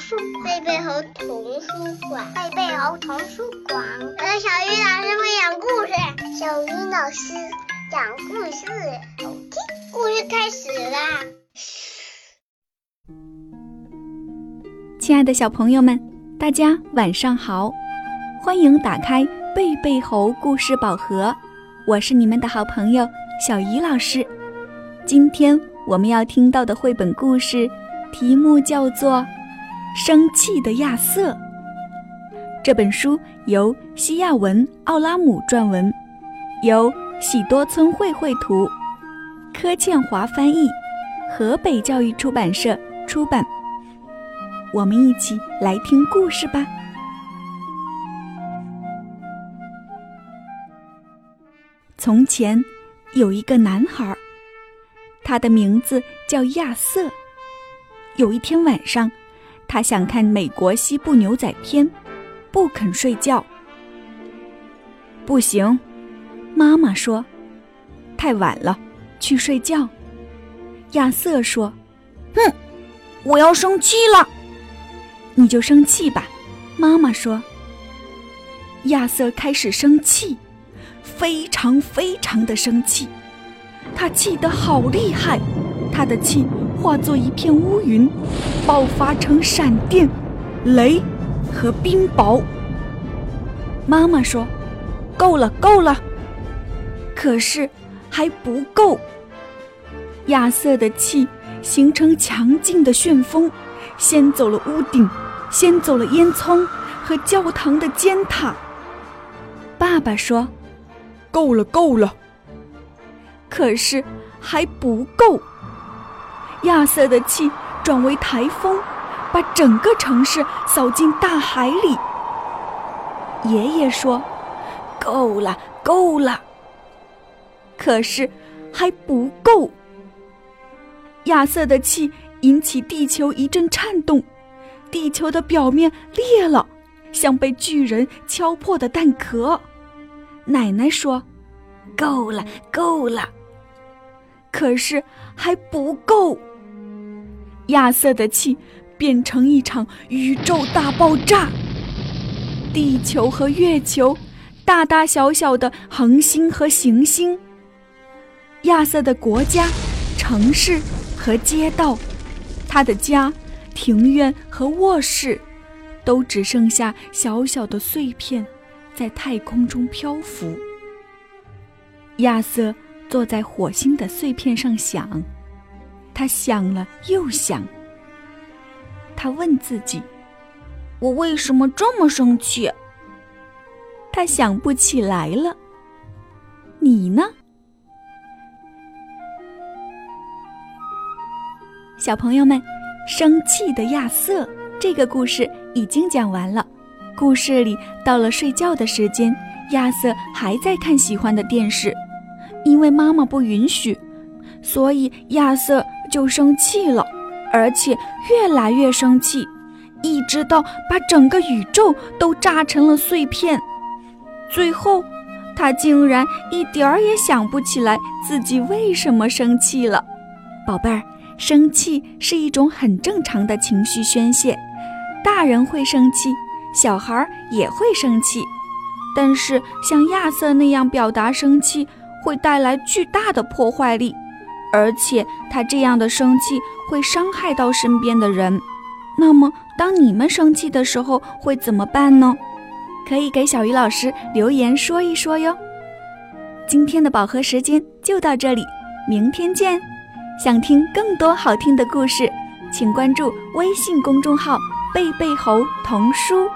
书贝贝猴童书馆，贝贝猴童书馆。我是小鱼老师会讲故事，小鱼老师讲故事，好听。故事开始啦！亲爱的小朋友们，大家晚上好，欢迎打开贝贝猴故事宝盒，我是你们的好朋友小鱼老师。今天我们要听到的绘本故事题目叫做《生气的亚瑟》。这本书由西亚文·奥拉姆撰文，由喜多村绘绘图，柯倩华翻译，河北教育出版社出版。我们一起来听故事吧。从前有一个男孩，他的名字叫亚瑟。有一天晚上，他想看美国西部牛仔片，不肯睡觉。不行，妈妈说，太晚了，去睡觉。亚瑟说：“哼，我要生气了。”你就生气吧，妈妈说。亚瑟开始生气，非常非常的生气，他气得好厉害，他的气化作一片乌云，爆发成闪电、雷和冰雹。妈妈说：“够了，够了。”可是还不够，亚瑟的气形成强劲的旋风。掀走了屋顶，掀走了烟囱和教堂的尖塔。爸爸说：“够了，够了。”可是还不够。亚瑟的气转为台风，把整个城市扫进大海里。爷爷说：“够了，够了。”可是还不够。亚瑟的气。引起地球一阵颤动，地球的表面裂了，像被巨人敲破的蛋壳。奶奶说：“够了，够了。”可是还不够。亚瑟的气变成一场宇宙大爆炸，地球和月球，大大小小的恒星和行星，亚瑟的国家、城市和街道。他的家、庭院和卧室，都只剩下小小的碎片，在太空中漂浮。亚瑟坐在火星的碎片上想，他想了又想。他问自己：“我为什么这么生气？”他想不起来了。你呢？小朋友们，生气的亚瑟这个故事已经讲完了。故事里到了睡觉的时间，亚瑟还在看喜欢的电视，因为妈妈不允许，所以亚瑟就生气了，而且越来越生气，一直到把整个宇宙都炸成了碎片。最后，他竟然一点儿也想不起来自己为什么生气了，宝贝儿。生气是一种很正常的情绪宣泄，大人会生气，小孩也会生气，但是像亚瑟那样表达生气会带来巨大的破坏力，而且他这样的生气会伤害到身边的人。那么，当你们生气的时候会怎么办呢？可以给小鱼老师留言说一说哟。今天的宝盒时间就到这里，明天见。想听更多好听的故事，请关注微信公众号“贝贝猴童书”。